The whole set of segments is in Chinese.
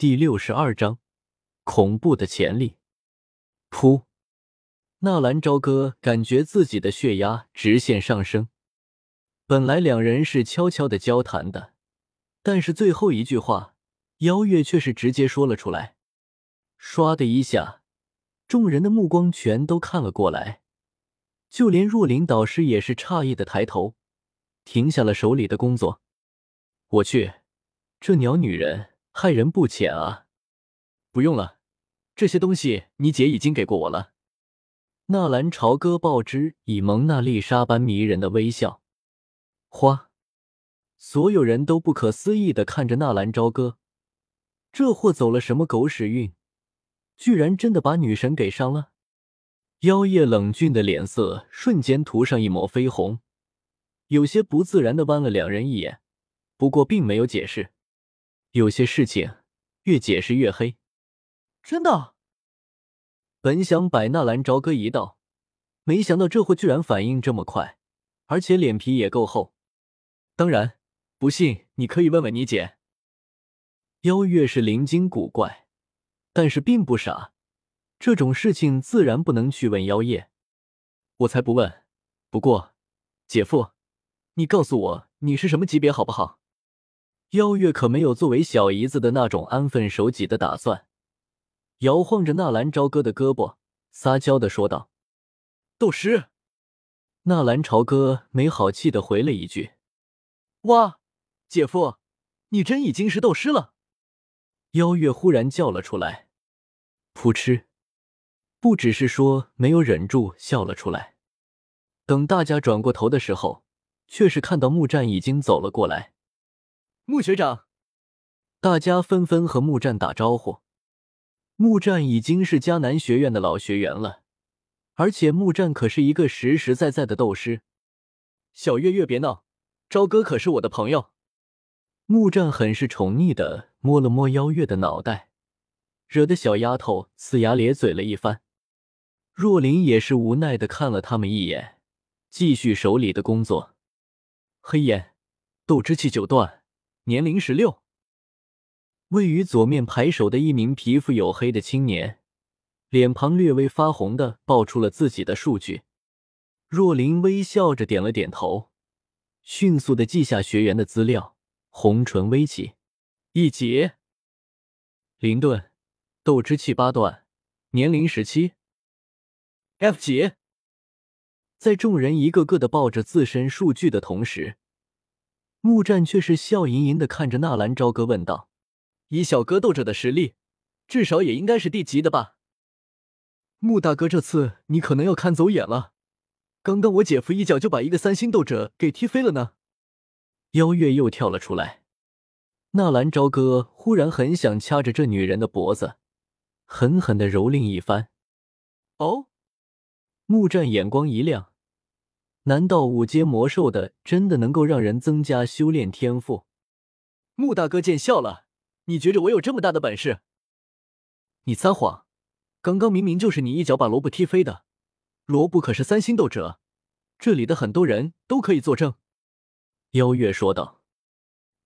第六十二章恐怖的潜力。噗！纳兰朝歌感觉自己的血压直线上升。本来两人是悄悄的交谈的，但是最后一句话，邀月却是直接说了出来。唰的一下，众人的目光全都看了过来，就连若琳导师也是诧异的抬头，停下了手里的工作。我去，这鸟女人！害人不浅啊！不用了，这些东西你姐已经给过我了。纳兰朝歌报之以蒙娜丽莎般迷人的微笑。花，所有人都不可思议的看着纳兰朝歌，这货走了什么狗屎运，居然真的把女神给伤了？妖夜冷峻的脸色瞬间涂上一抹绯红，有些不自然的剜了两人一眼，不过并没有解释。有些事情越解释越黑，真的。本想摆纳兰朝歌一道，没想到这货居然反应这么快，而且脸皮也够厚。当然，不信你可以问问你姐。妖月是灵精古怪，但是并不傻，这种事情自然不能去问妖夜。我才不问。不过，姐夫，你告诉我你是什么级别好不好？邀月可没有作为小姨子的那种安分守己的打算，摇晃着纳兰朝歌的胳膊，撒娇的说道：“斗师。”纳兰朝歌没好气的回了一句：“哇，姐夫，你真已经是斗师了！”邀月忽然叫了出来，噗嗤，不只是说没有忍住笑了出来。等大家转过头的时候，却是看到木战已经走了过来。穆学长，大家纷纷和木战打招呼。木战已经是迦南学院的老学员了，而且木战可是一个实实在在的斗师。小月月别闹，朝哥可是我的朋友。木战很是宠溺的摸了摸邀月的脑袋，惹得小丫头呲牙咧嘴了一番。若琳也是无奈的看了他们一眼，继续手里的工作。黑岩，斗之气九段。年龄十六，位于左面排首的一名皮肤黝黑的青年，脸庞略微发红的报出了自己的数据。若琳微笑着点了点头，迅速的记下学员的资料，红唇微起。一级，林顿，斗之气八段，年龄十七。F 级，在众人一个个的报着自身数据的同时。木战却是笑吟吟的看着纳兰朝歌问道：“以小哥斗者的实力，至少也应该是地级的吧？”穆大哥，这次你可能要看走眼了。刚刚我姐夫一脚就把一个三星斗者给踢飞了呢。妖月又跳了出来。纳兰朝歌忽然很想掐着这女人的脖子，狠狠的蹂躏一番。哦，木战眼光一亮。难道五阶魔兽的真的能够让人增加修炼天赋？穆大哥见笑了，你觉着我有这么大的本事？你撒谎！刚刚明明就是你一脚把罗布踢飞的，罗布可是三星斗者，这里的很多人都可以作证。邀月说道：“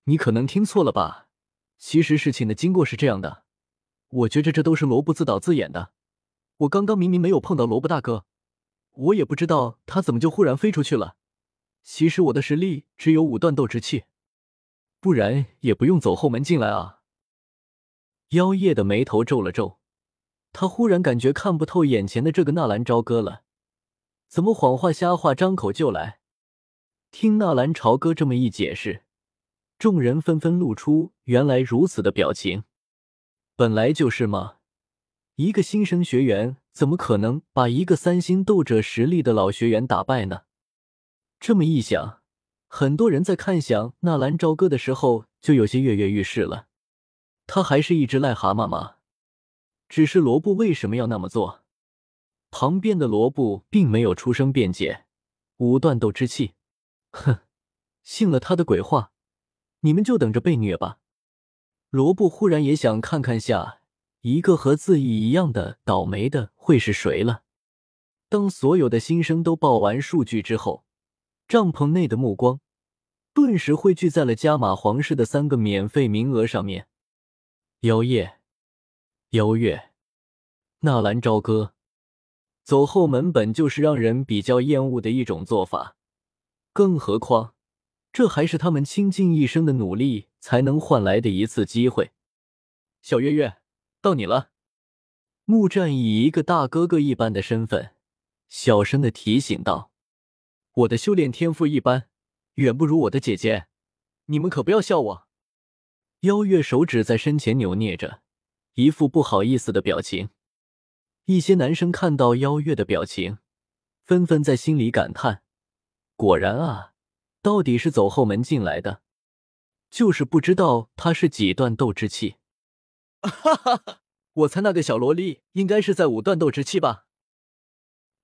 你可能听错了吧？其实事情的经过是这样的，我觉着这都是罗布自导自演的。我刚刚明明没有碰到罗布大哥。”我也不知道他怎么就忽然飞出去了。其实我的实力只有五段斗之气，不然也不用走后门进来啊。妖夜的眉头皱了皱，他忽然感觉看不透眼前的这个纳兰朝歌了，怎么谎话瞎话张口就来？听纳兰朝歌这么一解释，众人纷纷露出原来如此的表情。本来就是嘛，一个新生学员。怎么可能把一个三星斗者实力的老学员打败呢？这么一想，很多人在看向纳兰朝歌的时候就有些跃跃欲试了。他还是一只癞蛤蟆吗？只是罗布为什么要那么做？旁边的罗布并没有出声辩解。无断斗之气，哼，信了他的鬼话，你们就等着被虐吧。罗布忽然也想看看下。一个和自己一样的倒霉的会是谁了？当所有的新生都报完数据之后，帐篷内的目光顿时汇聚在了加玛皇室的三个免费名额上面。妖夜、妖月、纳兰朝歌，走后门本就是让人比较厌恶的一种做法，更何况这还是他们倾尽一生的努力才能换来的一次机会。小月月，到你了。木战以一个大哥哥一般的身份，小声的提醒道：“我的修炼天赋一般，远不如我的姐姐，你们可不要笑我。”妖月手指在身前扭捏着，一副不好意思的表情。一些男生看到妖月的表情，纷纷在心里感叹：“果然啊，到底是走后门进来的，就是不知道他是几段斗之气。”哈哈哈。我猜那个小萝莉应该是在五段斗之气吧？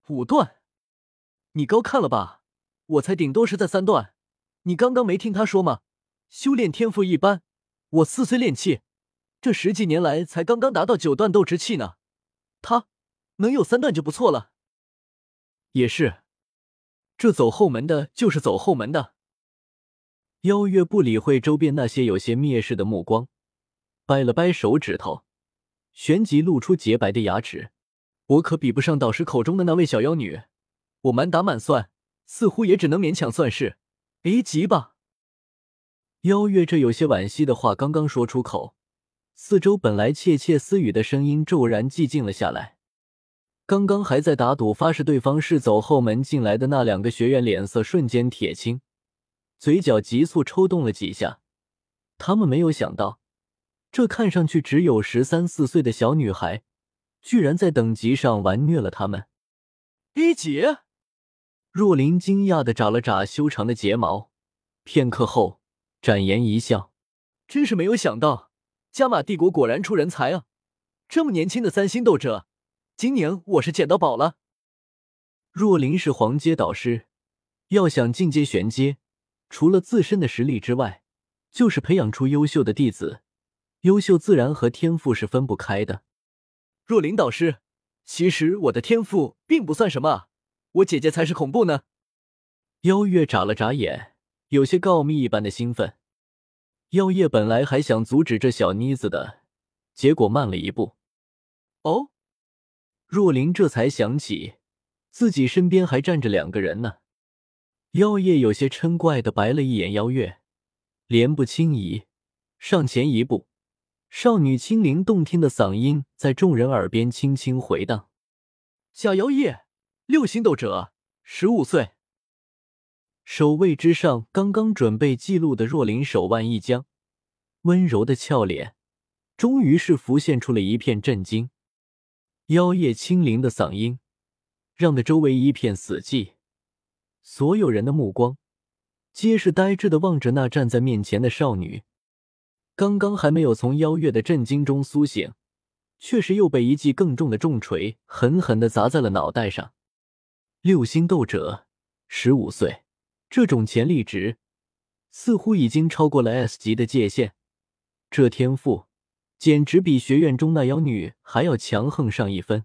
五段？你高看了吧？我猜顶多是在三段。你刚刚没听他说吗？修炼天赋一般，我四岁练气，这十几年来才刚刚达到九段斗之气呢。他能有三段就不错了。也是，这走后门的就是走后门的。邀月不理会周边那些有些蔑视的目光，掰了掰手指头。旋即露出洁白的牙齿，我可比不上导师口中的那位小妖女，我满打满算，似乎也只能勉强算是 A 级吧。妖月这有些惋惜的话刚刚说出口，四周本来窃窃私语的声音骤然寂静了下来。刚刚还在打赌发誓对方是走后门进来的那两个学员脸色瞬间铁青，嘴角急速抽动了几下，他们没有想到。这看上去只有十三四岁的小女孩，居然在等级上完虐了他们。一级，若琳惊讶的眨了眨修长的睫毛，片刻后展颜一笑：“真是没有想到，加玛帝国果然出人才啊！这么年轻的三星斗者，今年我是捡到宝了。”若琳是黄阶导师，要想进阶玄阶，除了自身的实力之外，就是培养出优秀的弟子。优秀自然和天赋是分不开的。若琳导师，其实我的天赋并不算什么，我姐姐才是恐怖呢。妖月眨了眨眼，有些告密一般的兴奋。妖夜本来还想阻止这小妮子的，结果慢了一步。哦，若琳这才想起自己身边还站着两个人呢。妖夜有些嗔怪的白了一眼妖月，莲步轻移，上前一步。少女清灵动听的嗓音在众人耳边轻轻回荡：“小妖夜，六星斗者，十五岁。”守卫之上，刚刚准备记录的若琳手腕一僵，温柔的俏脸终于是浮现出了一片震惊。妖夜清灵的嗓音让得周围一片死寂，所有人的目光皆是呆滞的望着那站在面前的少女。刚刚还没有从妖月的震惊中苏醒，却是又被一记更重的重锤狠狠的砸在了脑袋上。六星斗者，十五岁，这种潜力值似乎已经超过了 S 级的界限。这天赋简直比学院中那妖女还要强横上一分。